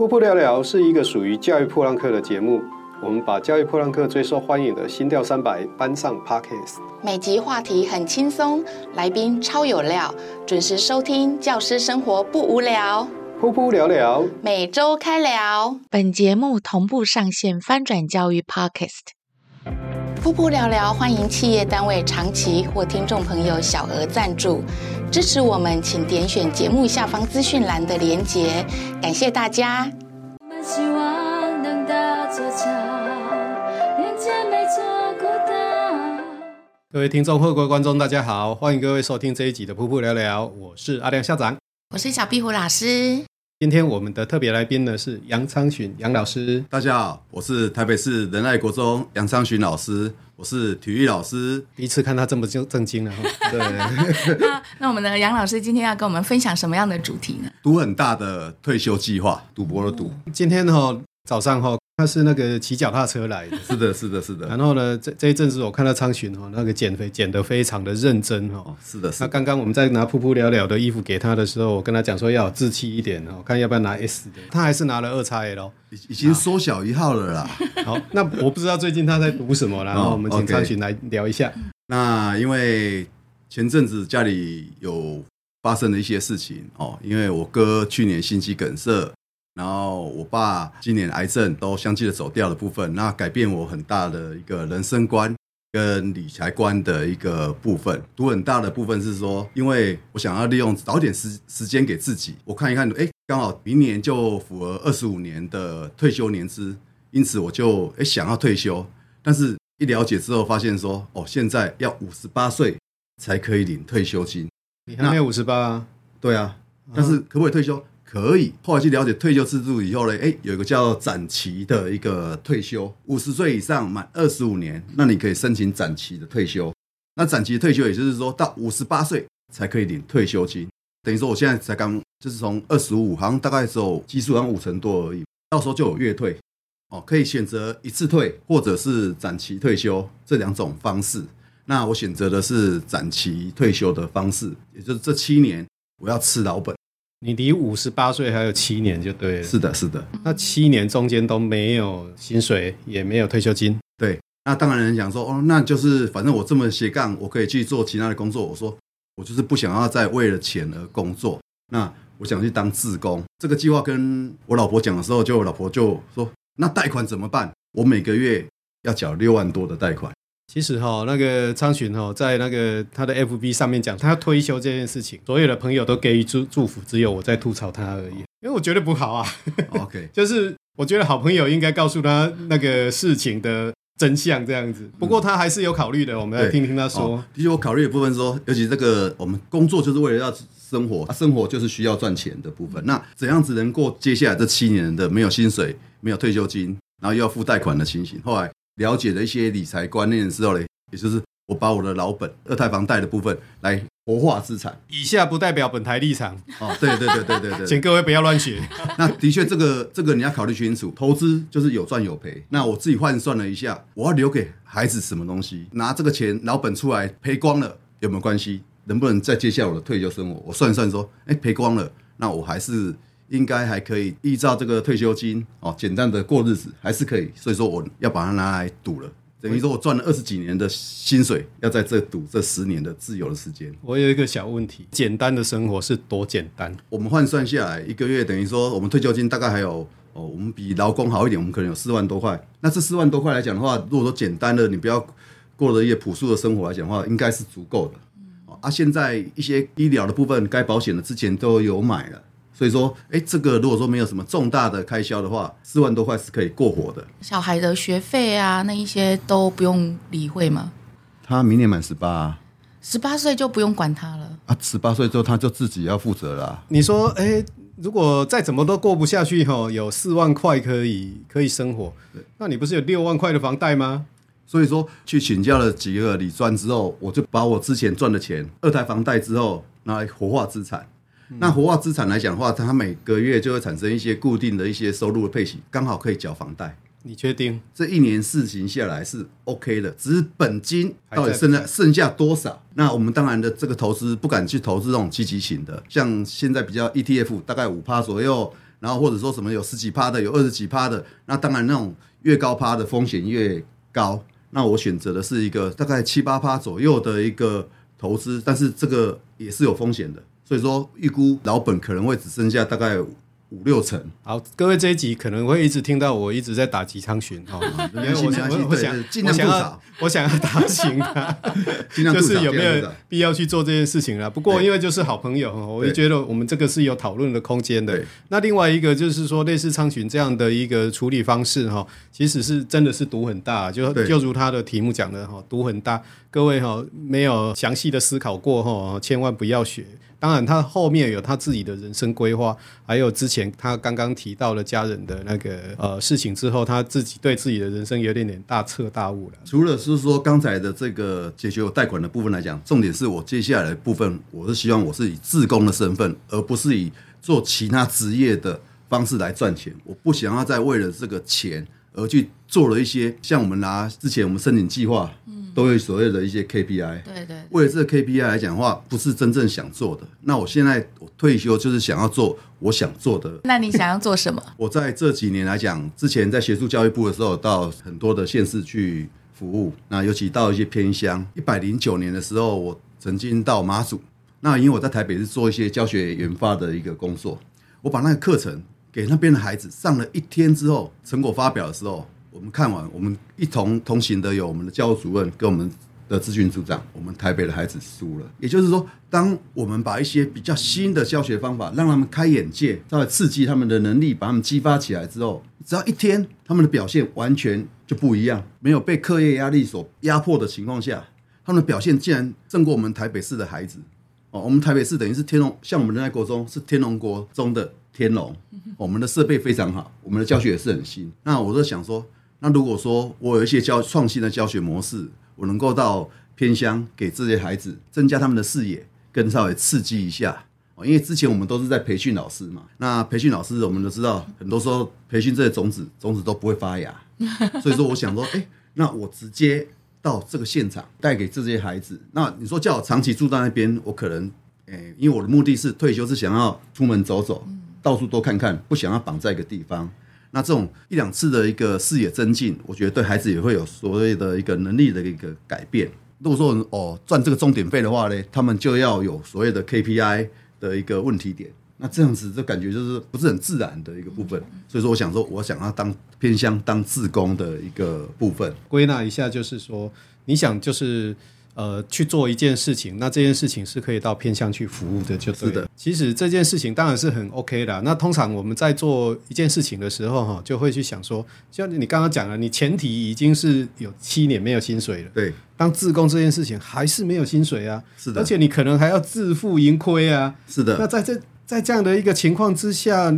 噗噗聊聊是一个属于教育破浪客的节目，我们把教育破浪客最受欢迎的心跳三百搬上 Podcast。每集话题很轻松，来宾超有料，准时收听，教师生活不无聊。噗噗聊聊，每周开聊。本节目同步上线翻转教育 Podcast。噗噗聊聊，欢迎企业单位长期或听众朋友小额赞助支持我们，请点选节目下方资讯栏的连结，感谢大家。希望能搭座桥，连接每座孤岛。各位听众或各位观众，大家好，欢迎各位收听这一集的噗噗聊聊，我是阿亮校长，我是小壁虎老师。今天我们的特别来宾呢是杨昌群杨老师。大家好，我是台北市仁爱国中杨昌群老师，我是体育老师。第一次看他这么正正经了哈。对。那那我们的杨老师今天要跟我们分享什么样的主题呢？赌很大的退休计划，赌博的赌。今天哈早上哈。他是那个骑脚踏车来的，是的，是的，是的。然后呢，这这一阵子我看到昌洵哦，那个减肥减得非常的认真哦。是的，是的。那刚刚我们在拿噗噗聊聊的衣服给他的时候，我跟他讲说要有志气一点哦，看要不要拿 S 的。他还是拿了二 XL，已已经缩小一号了啦。好，那我不知道最近他在赌什么，然后我们请昌洵来聊一下。哦 okay。那因为前阵子家里有发生了一些事情哦，因为我哥去年心肌梗塞。然后我爸今年癌症都相继的走掉的部分，那改变我很大的一个人生观跟理财观的一个部分。赌很大的部分是说，因为我想要利用早点时时间给自己，我看一看，哎，刚好明年就符合二十五年的退休年资，因此我就哎想要退休。但是一了解之后发现说，哦，现在要五十八岁才可以领退休金。你还没有五十八啊？对啊，但是可不可以退休？可以，后来去了解退休制度以后呢，哎，有一个叫展期的一个退休，五十岁以上满二十五年，那你可以申请展期的退休。那展期的退休，也就是说到五十八岁才可以领退休金。等于说我现在才刚，就是从二十五，好像大概只有基数好像五成多而已，到时候就有月退，哦，可以选择一次退或者是展期退休这两种方式。那我选择的是展期退休的方式，也就是这七年我要吃老本。你离五十八岁还有七年就对了。是的，是的。那七年中间都没有薪水，也没有退休金。对，那当然人讲说，哦，那就是反正我这么斜杠，我可以去做其他的工作。我说，我就是不想要再为了钱而工作。那我想去当自工。这个计划跟我老婆讲的时候，就我老婆就说，那贷款怎么办？我每个月要缴六万多的贷款。其实哈，那个昌巡哈，在那个他的 FB 上面讲，他要退休这件事情，所有的朋友都给予祝祝福，只有我在吐槽他而已。因为我觉得不好啊。OK，就是我觉得好朋友应该告诉他那个事情的真相这样子。不过他还是有考虑的，我们来听听他说。哦，的确，我考虑的部分说，尤其这个我们工作就是为了要生活，生活就是需要赚钱的部分。那怎样子能过接下来这七年的没有薪水、没有退休金，然后又要付贷款的情形？后来。了解了一些理财观念之后呢，也就是我把我的老本二胎房贷的部分来活化资产。以下不代表本台立场哦，对对对对对对，请各位不要乱学。那的确，这个这个你要考虑清楚，投资就是有赚有赔。那我自己换算了一下，我要留给孩子什么东西？拿这个钱老本出来赔光了有没有关系？能不能再接下我的退休生活？我算一算说，哎，赔光了，那我还是。应该还可以依照这个退休金哦，简单的过日子还是可以，所以说我要把它拿来赌了，等于说我赚了二十几年的薪水，要在这赌这十年的自由的时间。我有一个小问题，简单的生活是多简单？我们换算下来，一个月等于说我们退休金大概还有哦，我们比劳工好一点，我们可能有四万多块。那这四万多块来讲的话，如果说简单的，你不要过了一些朴素的生活来讲的话，应该是足够的。啊，现在一些医疗的部分该保险的之前都有买了。所以说，哎，这个如果说没有什么重大的开销的话，四万多块是可以过活的。小孩的学费啊，那一些都不用理会吗？他明年满十八，十八岁就不用管他了啊！十八岁之后他就自己要负责了啊。你说，哎，如果再怎么都过不下去哈，有四万块可以可以生活，那你不是有六万块的房贷吗？所以说，去请教了几个理专之后，我就把我之前赚的钱，二胎房贷之后拿来活化资产。那活化资产来讲的话，它每个月就会产生一些固定的一些收入的配息，刚好可以缴房贷。你确定这一年事情下来是 OK 的？只是本金到底剩下剩下多少？那我们当然的这个投资不敢去投资这种积极型的，像现在比较 ETF 大概五趴左右，然后或者说什么有十几趴的，有二十几趴的，那当然那种越高趴的风险越高。那我选择的是一个大概七八趴左右的一个投资，但是这个也是有风险的，所以说预估老本可能会只剩下大概。五六成，好，各位这一集可能会一直听到我一直在打击苍巡哈，因为我我我想我想要我想要打醒他，就是有没有必要去做这件事情了？不过因为就是好朋友哈，我就觉得我们这个是有讨论的空间的。那另外一个就是说，类似苍蝇这样的一个处理方式哈，其实是真的是赌很大，就就如他的题目讲的哈，赌很大。各位哈，没有详细的思考过哈，千万不要学。当然，他后面有他自己的人生规划，还有之前他刚刚提到了家人的那个呃事情之后，他自己对自己的人生有点点大彻大悟了。除了是说刚才的这个解决我贷款的部分来讲，重点是我接下来的部分，我是希望我是以自工的身份，而不是以做其他职业的方式来赚钱。我不想要再为了这个钱而去做了一些像我们拿之前我们申请计划。都有所谓的一些 KPI，对对。为了这个 KPI 来讲的话，不是真正想做的。那我现在我退休就是想要做我想做的。那你想要做什么？我在这几年来讲，之前在协助教育部的时候，到很多的县市去服务。那尤其到一些偏乡，一百零九年的时候，我曾经到马祖。那因为我在台北是做一些教学研发的一个工作，我把那个课程给那边的孩子上了一天之后，成果发表的时候。我们看完，我们一同同行的有我们的教务主任跟我们的资讯组长，我们台北的孩子输了。也就是说，当我们把一些比较新的教学方法让他们开眼界，再刺激他们的能力，把他们激发起来之后，只要一天，他们的表现完全就不一样。没有被课业压力所压迫的情况下，他们的表现竟然胜过我们台北市的孩子。哦，我们台北市等于是天龙，像我们仁爱国中是天龙国中的天龙，我们的设备非常好，我们的教学也是很新。那我就想说。那如果说我有一些教创新的教学模式，我能够到偏乡给这些孩子增加他们的视野，更稍微刺激一下哦。因为之前我们都是在培训老师嘛，那培训老师我们都知道，很多时候培训这些种子，种子都不会发芽。所以说，我想说，哎，那我直接到这个现场带给这些孩子。那你说叫我长期住在那边，我可能，哎，因为我的目的是退休，是想要出门走走，到处多看看，不想要绑在一个地方。那这种一两次的一个视野增进，我觉得对孩子也会有所谓的一个能力的一个改变。如果说哦赚这个钟点费的话呢，他们就要有所谓的 KPI 的一个问题点。那这样子就感觉就是不是很自然的一个部分。所以说，我想说，我想要当偏向当自工的一个部分。归纳一下，就是说，你想就是。呃，去做一件事情，那这件事情是可以到偏向去服务的，就对。是的。其实这件事情当然是很 OK 的。那通常我们在做一件事情的时候，哈，就会去想说，像你刚刚讲了，你前提已经是有七年没有薪水了。对。当自工这件事情还是没有薪水啊。是的。而且你可能还要自负盈亏啊。是的。那在这在这样的一个情况之下，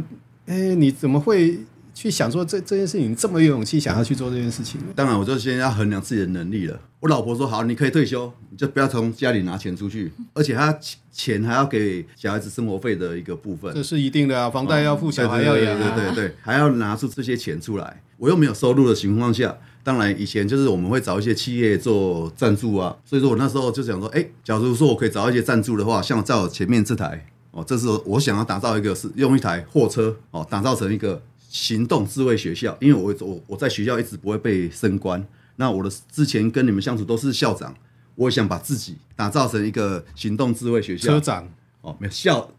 哎，你怎么会？去想说这这件事情，你这么有勇气想要去做这件事情？当然，我就先要衡量自己的能力了。我老婆说：“好，你可以退休，你就不要从家里拿钱出去，而且他钱还要给小孩子生活费的一个部分，这是一定的啊，房贷要付，小孩要养，对对对，还要拿出这些钱出来。我又没有收入的情况下，当然以前就是我们会找一些企业做赞助啊。所以说我那时候就想说，哎，假如说我可以找一些赞助的话，像在我前面这台哦，这是我想要打造一个是用一台货车哦，打造成一个。行动智慧学校，因为我我我在学校一直不会被升官，那我的之前跟你们相处都是校长，我想把自己打造成一个行动智慧学校。车长哦，没有校，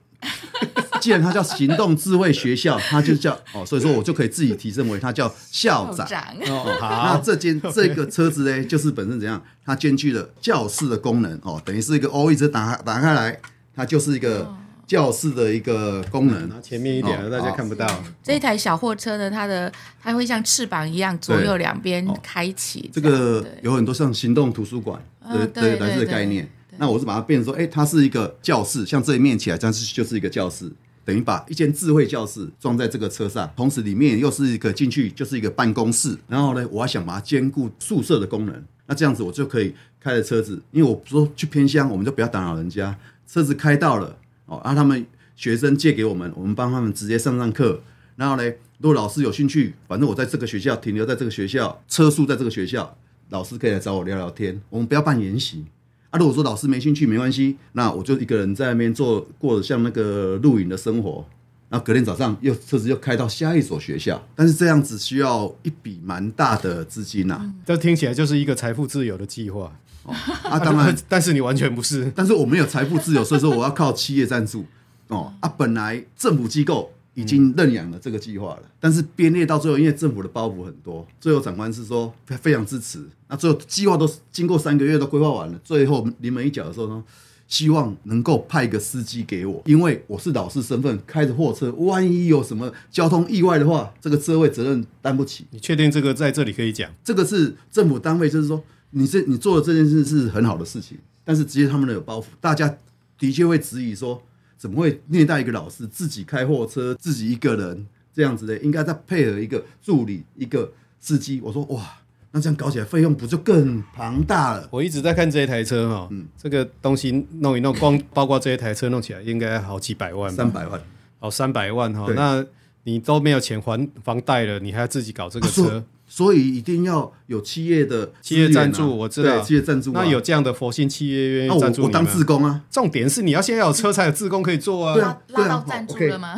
既然它叫行动智慧学校，它就叫哦，所以说我就可以自己提升为它叫校长。校长哦，好，那这间这个车子呢，就是本身怎样，它兼具了教室的功能哦，等于是一个 O 一直打打开来，它就是一个。教室的一个功能，拿前面一点，大家看不到。这一台小货车呢，它的它会像翅膀一样，左右两边开启。这个有很多像行动图书馆的的来自的概念。那我是把它变成说，哎，它是一个教室，像这一面起来，但是就是一个教室，等于把一间智慧教室装在这个车上，同时里面又是一个进去就是一个办公室。然后呢，我还想把它兼顾宿舍的功能。那这样子我就可以开着车子，因为我说去偏乡，我们就不要打扰人家，车子开到了。哦，让、啊、他们学生借给我们，我们帮他们直接上上课。然后呢，如果老师有兴趣，反正我在这个学校停留在这个学校，车速在这个学校，老师可以来找我聊聊天。我们不要办研习啊。如果说老师没兴趣，没关系，那我就一个人在那边做，过着像那个露营的生活。然后隔天早上又车子又开到下一所学校，但是这样子需要一笔蛮大的资金呐、啊。这听起来就是一个财富自由的计划。哦，啊，当然，但是你完全不是。但是我没有财富自由，所以说我要靠企业赞助。哦，啊，本来政府机构已经认养了这个计划了，嗯、但是编列到最后，因为政府的包袱很多，最后长官是说非常支持。那最后计划都经过三个月都规划完了，最后临门一脚的时候呢，希望能够派个司机给我，因为我是老师身份，开着货车，万一有什么交通意外的话，这个车位责任担不起。你确定这个在这里可以讲？这个是政府单位，就是说。你这你做的这件事是很好的事情，但是直接他们的有包袱，大家的确会质疑说，怎么会虐待一个老师，自己开货车，自己一个人这样子的，应该再配合一个助理，一个司机。我说哇，那这样搞起来费用不就更庞大了？我一直在看这一台车哈，嗯，这个东西弄一弄，光包括这一台车弄起来，应该好几百万，三百万，哦，三百万哈，那你都没有钱还房贷了，你还要自己搞这个车？啊所以一定要有企业的企业赞助，我知道企业赞助。那有这样的佛心企业愿意赞助我，我当自工啊。重点是你要先要有车才有自工可以做啊。对啊，拉到赞助了吗？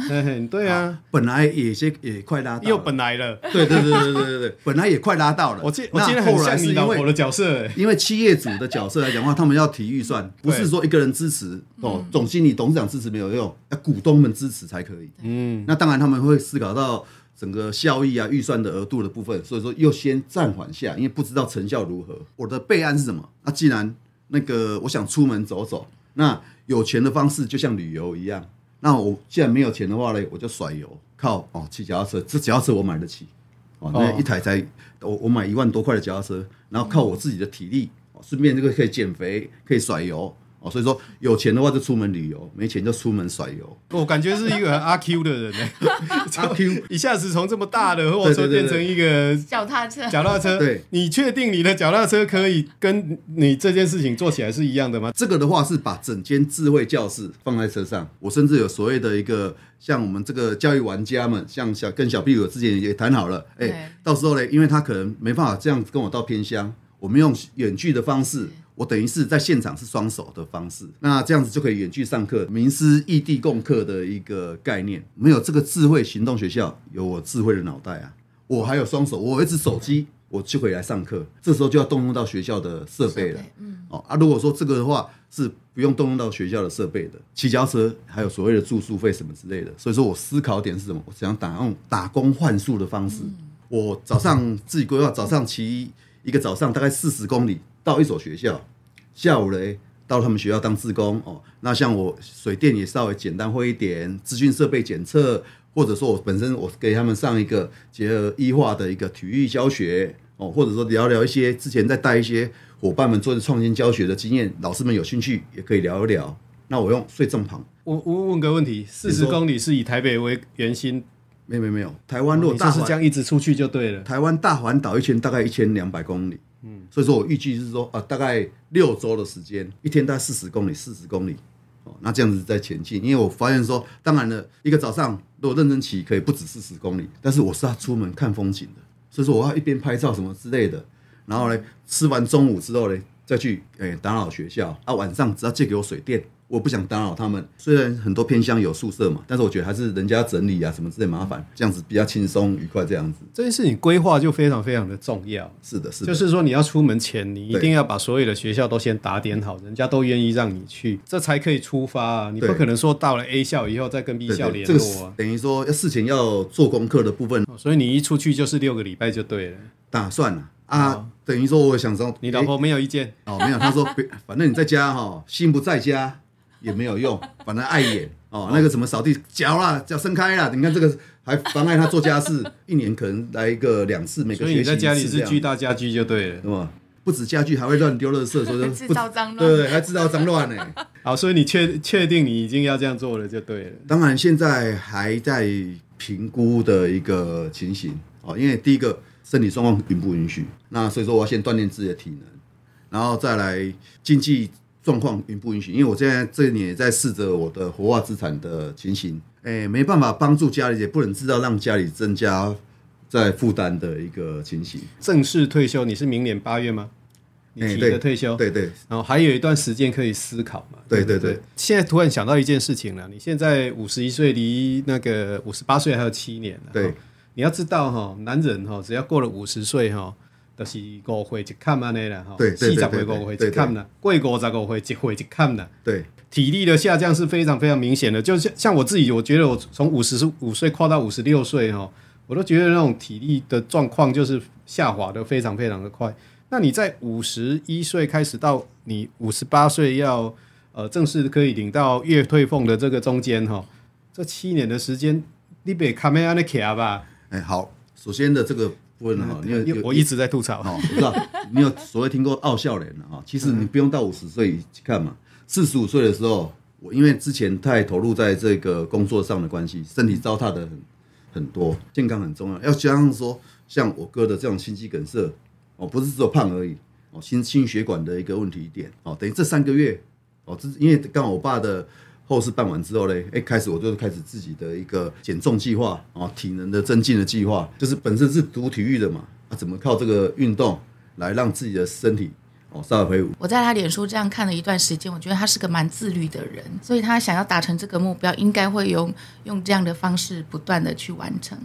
对啊，本来也些也快拉到，又本来了。对对对对对对对，本来也快拉到了。我今我今天很像你老婆的角色，因为企业主的角色来讲的话，他们要提预算，不是说一个人支持哦，总经理、董事长支持没有用，要股东们支持才可以。嗯，那当然他们会思考到。整个效益啊，预算的额度的部分，所以说又先暂缓下，因为不知道成效如何。我的备案是什么？那、啊、既然那个我想出门走走，那有钱的方式就像旅游一样。那我既然没有钱的话呢，我就甩油，靠哦骑脚踏车。这脚踏车我买得起哦，那一台才我我买一万多块的脚踏车，然后靠我自己的体力，顺便这个可以减肥，可以甩油。所以说，有钱的话就出门旅游，没钱就出门甩油。我感觉是一个阿 Q 的人 呢，阿 Q 一下子从这么大的货车变成一个脚踏车。脚踏车，对，你确定你的脚踏车可以跟你这件事情做起来是一样的吗？这个的话是把整间智慧教室放在车上，我甚至有所谓的一个像我们这个教育玩家们，像小跟小屁股之前也谈好了，哎、欸，到时候呢，因为他可能没办法这样子跟我到偏乡，我们用远距的方式。我等于是在现场是双手的方式，那这样子就可以远距上课，名师异地共课的一个概念。没有这个智慧行动学校，有我智慧的脑袋啊，我还有双手，我有一只手机，我就可以来上课。这时候就要动用到学校的设备了。嗯，哦啊，如果说这个的话是不用动用到学校的设备的，骑脚车还有所谓的住宿费什么之类的。所以说我思考点是什么？我想打用打工换宿的方式。我早上自己规划，早上骑一个早上大概四十公里。到一所学校，下午嘞到他们学校当志工哦。那像我水电也稍微简单会一点，资讯设备检测，或者说我本身我给他们上一个结合医化的一个体育教学哦，或者说聊聊一些之前在带一些伙伴们做的创新教学的经验，老师们有兴趣也可以聊一聊。那我用睡正旁。我我问个问题，四十公里是以台北为圆心？没有没有没有，台湾如果大、哦、是这样一直出去就对了。台湾大环岛一圈大概一千两百公里。嗯，所以说我预计是说，啊，大概六周的时间，一天大概四十公里，四十公里，哦，那这样子在前进。因为我发现说，当然了，一个早上如果认真骑，可以不止四十公里，但是我是要出门看风景的，所以说我要一边拍照什么之类的，然后呢，吃完中午之后呢，再去诶打扰学校，啊，晚上只要借给我水电。我不想打扰他们，虽然很多偏乡有宿舍嘛，但是我觉得还是人家整理啊什么之类麻烦，这样子比较轻松愉快。这样子，这件事情规划就非常非常的重要。是的，是的，就是说你要出门前，你一定要把所有的学校都先打点好，人家都愿意让你去，这才可以出发啊。你不可能说到了 A 校以后再跟 B 校联络这个等于说要事情要做功课的部分，所以你一出去就是六个礼拜就对了。打算了啊，哦、等于说我想说，你老婆没有意见哦？没有，她说 反正你在家哈，心不在家。也没有用，反正碍眼哦。那个什么扫地脚啦，脚伸开啦，你看这个还妨碍他做家事，一年可能来一个两次，每个学期一次。所以你在家里是巨大家具就对了，是吧？不止家具，还会乱丢垃圾，说制造脏乱，对，还制造脏乱呢。好，所以你确确定你已经要这样做了，就对了。当然，现在还在评估的一个情形哦，因为第一个身体状况允不允许，那所以说我要先锻炼自己的体能，然后再来经济。状况允不允许？因为我现在这一年也在试着我的活化资产的情形，哎，没办法帮助家里，也不能知道让家里增加在负担的一个情形。正式退休，你是明年八月吗？你提的退休，对对，然后还有一段时间可以思考嘛。对对对。现在突然想到一件事情了，你现在五十一岁，离那个五十八岁还有七年了。对，你要知道哈，男人哈，只要过了五十岁哈，都是五岁一坎安尼了哈。四十岁五岁一坎了，过五十五岁一岁一坎了。对。体力的下降是非常非常明显的，就像像我自己，我觉得我从五十五岁跨到五十六岁哈，我都觉得那种体力的状况就是下滑的非常非常的快。那你在五十一岁开始到你五十八岁要呃正式可以领到月退俸的这个中间哈，这七年的时间，你别卡没安的卡吧？哎，好，首先的这个部分哈，你有我一直在吐槽，我知道你有所谓听过傲笑脸的哈，其实你不用到五十岁去看嘛，四十五岁的时候，我因为之前太投入在这个工作上的关系，身体糟蹋的很很多，健康很重要，要加上说像我哥的这种心肌梗塞。哦，不是只有胖而已，哦，心心血管的一个问题点，哦，等于这三个月，哦，这因为刚好我爸的后事办完之后嘞，哎，开始我就开始自己的一个减重计划，啊，体能的增进的计划，就是本身是读体育的嘛，啊，怎么靠这个运动来让自己的身体哦稍微恢复？我在他脸书这样看了一段时间，我觉得他是个蛮自律的人，所以他想要达成这个目标，应该会用用这样的方式不断的去完成。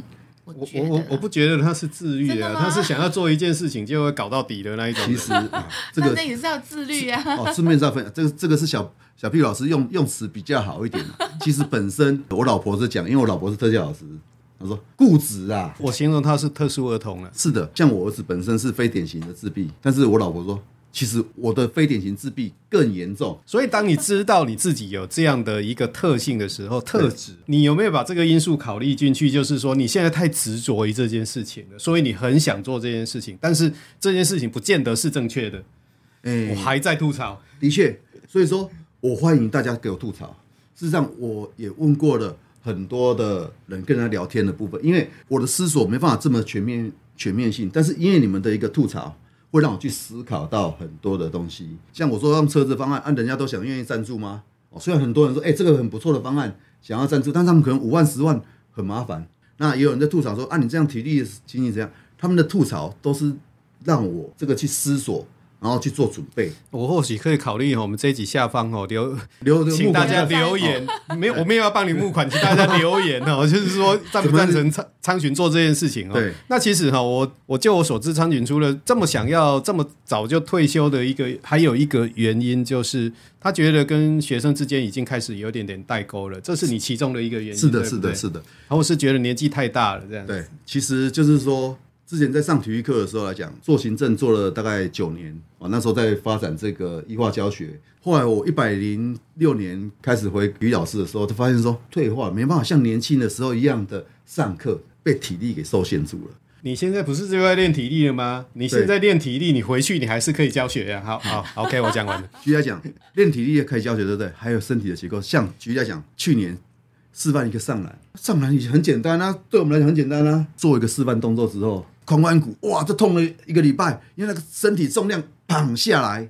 我我我我不觉得他是自律啊，他是想要做一件事情就会搞到底的那一种。其实、啊、这个那也是要自律啊。哦，顺便再分享，这个这个是小小屁老师用用词比较好一点。其实本身我老婆是讲，因为我老婆是特教老师，她说固执啊。我形容他是特殊儿童了。是的，像我儿子本身是非典型的自闭，但是我老婆说。其实我的非典型自闭更严重，所以当你知道你自己有这样的一个特性的时候，特质，你有没有把这个因素考虑进去？就是说你现在太执着于这件事情了，所以你很想做这件事情，但是这件事情不见得是正确的。哎、欸，我还在吐槽，的确，所以说我欢迎大家给我吐槽。事实上，我也问过了很多的人跟他聊天的部分，因为我的思索没办法这么全面全面性，但是因为你们的一个吐槽。会让我去思考到很多的东西，像我说让车子方案，啊，人家都想愿意赞助吗？哦，虽然很多人说，哎，这个很不错的方案，想要赞助，但他们可能五万、十万很麻烦。那也有人在吐槽说，啊，你这样体力情形怎样？他们的吐槽都是让我这个去思索。然后去做准备，我或许可以考虑哈，我们这一集下方哦留留，请大家留言，没有我没有要帮你募款，请大家留言哦，就是说赞不赞成苍苍群做这件事情哦。对，那其实哈，我我就我所知，苍群除了这么想要这么早就退休的一个，还有一个原因就是他觉得跟学生之间已经开始有点点代沟了，这是你其中的一个原因。是的，是的，是的。然后我是觉得年纪太大了这样。对，其实就是说。之前在上体育课的时候来讲，做行政做了大概九年啊，那时候在发展这个医化教学。后来我一百零六年开始回体育老师的时候，就发现说退化没办法像年轻的时候一样的上课，被体力给受限住了。你现在不是就在练体力了吗？你现在练体力，你回去你还是可以教学呀。好好，OK，我讲完了。举例来讲，练体力也可以教学，对不对？还有身体的结构，像举例来讲，去年示范一个上篮，上篮也很简单啊，对我们来讲很简单啊。做一个示范动作之后。髋关骨哇，这痛了一个礼拜，因为那个身体重量砰下来，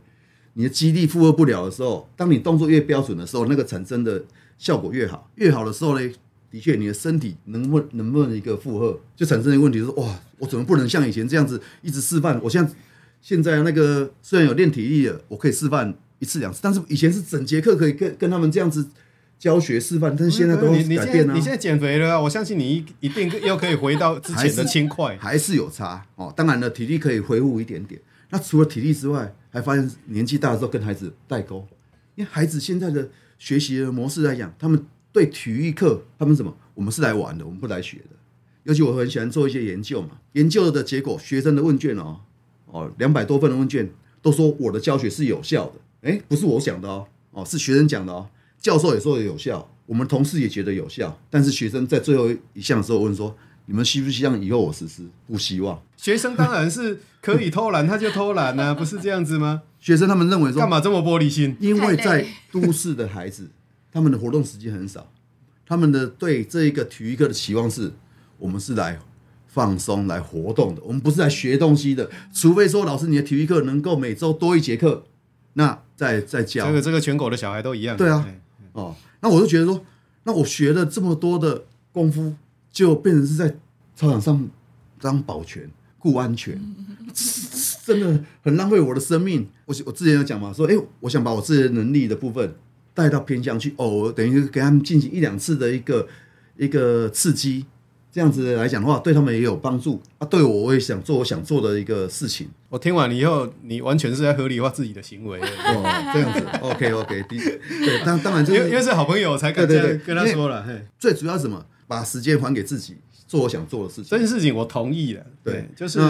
你的肌力负荷不了的时候，当你动作越标准的时候，那个产生的效果越好。越好的时候呢，的确你的身体能不能不能一个负荷，就产生一个问题，就是哇，我怎么不能像以前这样子一直示范？我现在现在那个虽然有练体力了，我可以示范一次两次，但是以前是整节课可以跟跟他们这样子。教学示范，但是现在都改变了。你现在减肥了，我相信你一一定又可以回到之前的轻快，还是有差哦。当然了，体力可以恢复一点点。那除了体力之外，还发现年纪大的时候跟孩子代沟，因为孩子现在的学习的模式来讲，他们对体育课，他们什么？我们是来玩的，我们不来学的。尤其我很喜欢做一些研究嘛，研究的结果，学生的问卷哦哦，两百多份的问卷都说我的教学是有效的。诶，不是我讲的哦，哦，是学生讲的哦。教授也说有效，我们同事也觉得有效，但是学生在最后一项的时候问说：“你们希不希望以后我实施？”不希望。学生当然是可以偷懒，他就偷懒啊，不是这样子吗？学生他们认为说：“干嘛这么玻璃心？”因为在都市的孩子，他们的活动时间很少，他们的对这一个体育课的期望是：我们是来放松、来活动的，我们不是来学东西的。除非说老师你的体育课能够每周多一节课，那再再教。这个这个全国的小孩都一样。对啊。哦，那我就觉得说，那我学了这么多的功夫，就变成是在操场上当保全，顾安全，真的很浪费我的生命。我我之前有讲嘛，说哎、欸，我想把我自己的能力的部分带到偏乡去，哦，等于给他们进行一两次的一个一个刺激，这样子来讲的话，对他们也有帮助啊。对我，我也想做我想做的一个事情。我听完以后，你完全是在合理化自己的行为哦，这样子，OK OK，对，当当然、就是，因为因为是好朋友才敢这样跟他说了。嘿，最主要是什么？把时间还给自己。做我想做的事情，这件事情我同意了。对，对就是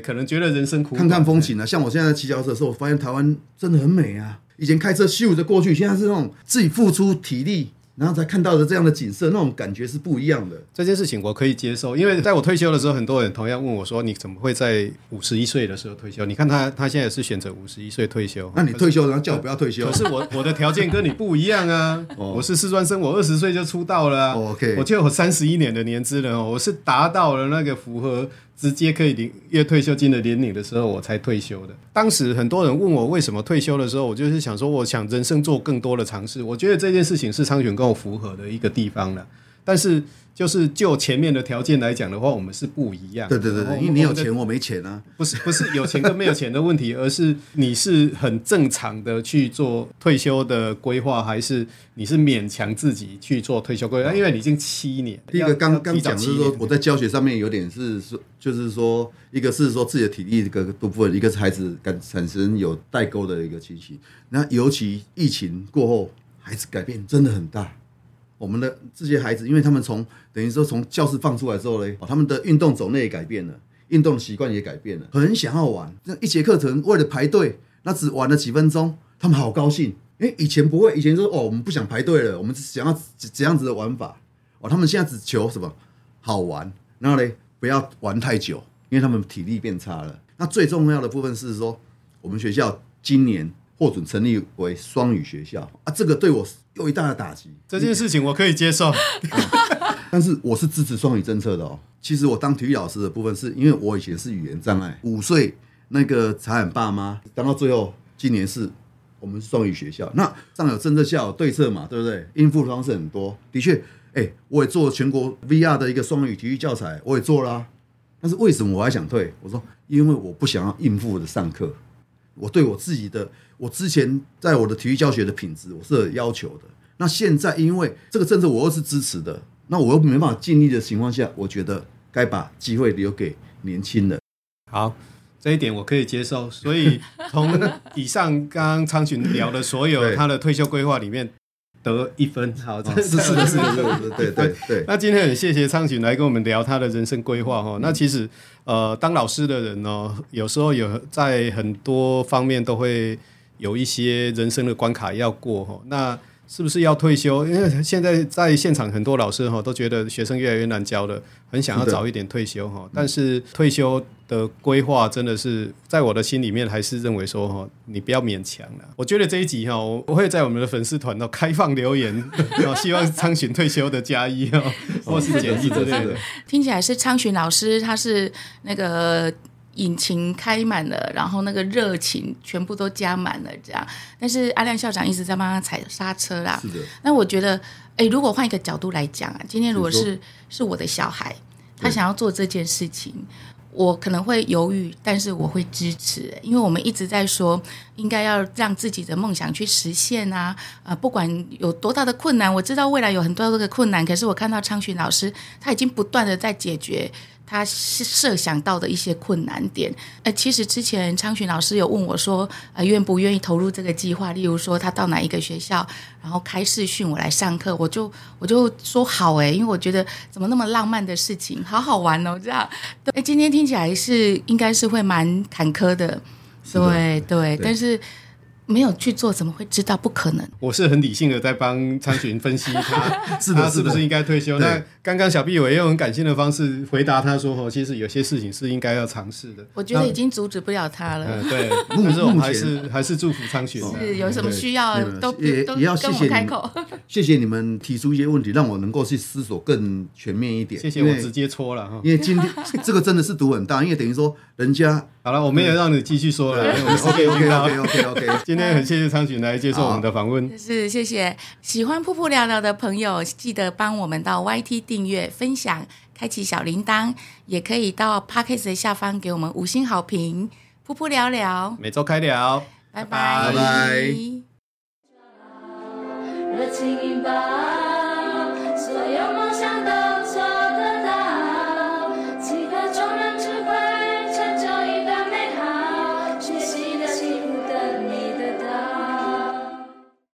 可能觉得人生苦，看看风景啊。像我现在骑脚车的时候，我发现台湾真的很美啊。以前开车咻着过去，现在是那种自己付出体力。然后才看到的这样的景色，那种感觉是不一样的。这件事情我可以接受，因为在我退休的时候，很多人同样问我说：“你怎么会在五十一岁的时候退休？”你看他，他现在是选择五十一岁退休。那你退休，然后叫我不要退休？可是我我的条件跟你不一样啊！我是四专生，我二十岁就出道了啊。OK，我就有三十一年的年资了哦，我是达到了那个符合。直接可以领月退休金的年龄的时候，我才退休的。当时很多人问我为什么退休的时候，我就是想说，我想人生做更多的尝试。我觉得这件事情是昌选跟我符合的一个地方了，但是。就是就前面的条件来讲的话，我们是不一样。对对对，因为你有钱，我没钱啊。不是不是有钱跟没有钱的问题，而是你是很正常的去做退休的规划，还是你是勉强自己去做退休规划？因为你已经七年。第一个刚刚讲的是说，我在教学上面有点是说，就是说，一个是说自己的体力这个部分，一个是孩子感产生有代沟的一个情形。那尤其疫情过后，孩子改变真的很大。我们的这些孩子，因为他们从等于说从教室放出来之后呢，他们的运动种类也改变了，运动习惯也改变了，很想要玩。这一节课程为了排队，那只玩了几分钟，他们好高兴。因为以前不会，以前说哦，我们不想排队了，我们想要怎怎样子的玩法。哦，他们现在只求什么好玩，然后嘞，不要玩太久，因为他们体力变差了。那最重要的部分是说，我们学校今年获准成立为双语学校啊，这个对我。又一大的打击，这件事情我可以接受，但是我是支持双语政策的哦。其实我当体育老师的部分，是因为我以前是语言障碍，五岁那个才喊爸妈，当到最后，今年是我们是双语学校，那上有政策，下有对策嘛，对不对？应付的方式很多，的确，哎，我也做全国 VR 的一个双语体育教材，我也做啦啊。但是为什么我还想退？我说，因为我不想要应付的上课。我对我自己的，我之前在我的体育教学的品质，我是有要求的。那现在因为这个政策我又是支持的，那我又没办法尽力的情况下，我觉得该把机会留给年轻人。好，这一点我可以接受。所以从以上刚刚昌群聊的所有 他的退休规划里面。得一分，好，是是是是是，对 对对。那今天很谢谢昌群来跟我们聊他的人生规划哈。那其实呃，当老师的人呢，有时候有在很多方面都会有一些人生的关卡要过哈。那是不是要退休？因为现在在现场很多老师哈都觉得学生越来越难教了，很想要早一点退休哈。但是退休的规划真的是在我的心里面还是认为说哈，你不要勉强了。我觉得这一集哈，我会在我们的粉丝团呢开放留言，希望昌群退休的加一哦，或是减一之类的。听起来是昌群老师，他是那个。引擎开满了，然后那个热情全部都加满了，这样。但是阿亮校长一直在帮他踩刹车啦。是的。那我觉得，哎，如果换一个角度来讲啊，今天如果是是，是我的小孩，他想要做这件事情，我可能会犹豫，但是我会支持，因为我们一直在说，应该要让自己的梦想去实现啊。呃，不管有多大的困难，我知道未来有很多的困难，可是我看到昌旭老师，他已经不断的在解决。他设想到的一些困难点，呃，其实之前昌群老师有问我说，呃，愿不愿意投入这个计划？例如说，他到哪一个学校，然后开视讯我来上课，我就我就说好诶，因为我觉得怎么那么浪漫的事情，好好玩哦，这样。对，今天听起来是应该是会蛮坎坷的，对对，对，但是。没有去做，怎么会知道不可能？我是很理性的在帮昌群分析他，是他是不是应该退休？那刚刚小毕伟用很感性的方式回答他说：“哦，其实有些事情是应该要尝试的。”我觉得已经阻止不了他了。嗯，对，但是我们还是还是祝福昌群。是有什么需要都也都也要谢谢开口。谢谢你们提出一些问题，让我能够去思索更全面一点。谢谢我直接戳了哈，因为今天 这个真的是赌很大，因为等于说人家好了，我没有让你继续说了。OK OK OK OK OK，今天很谢谢昌雪来接受我们的访问，是谢谢。喜欢瀑布聊聊的朋友，记得帮我们到 YT 订阅、分享、开启小铃铛，也可以到 Podcast 下方给我们五星好评。瀑布聊聊，每周开聊，拜拜。拜拜。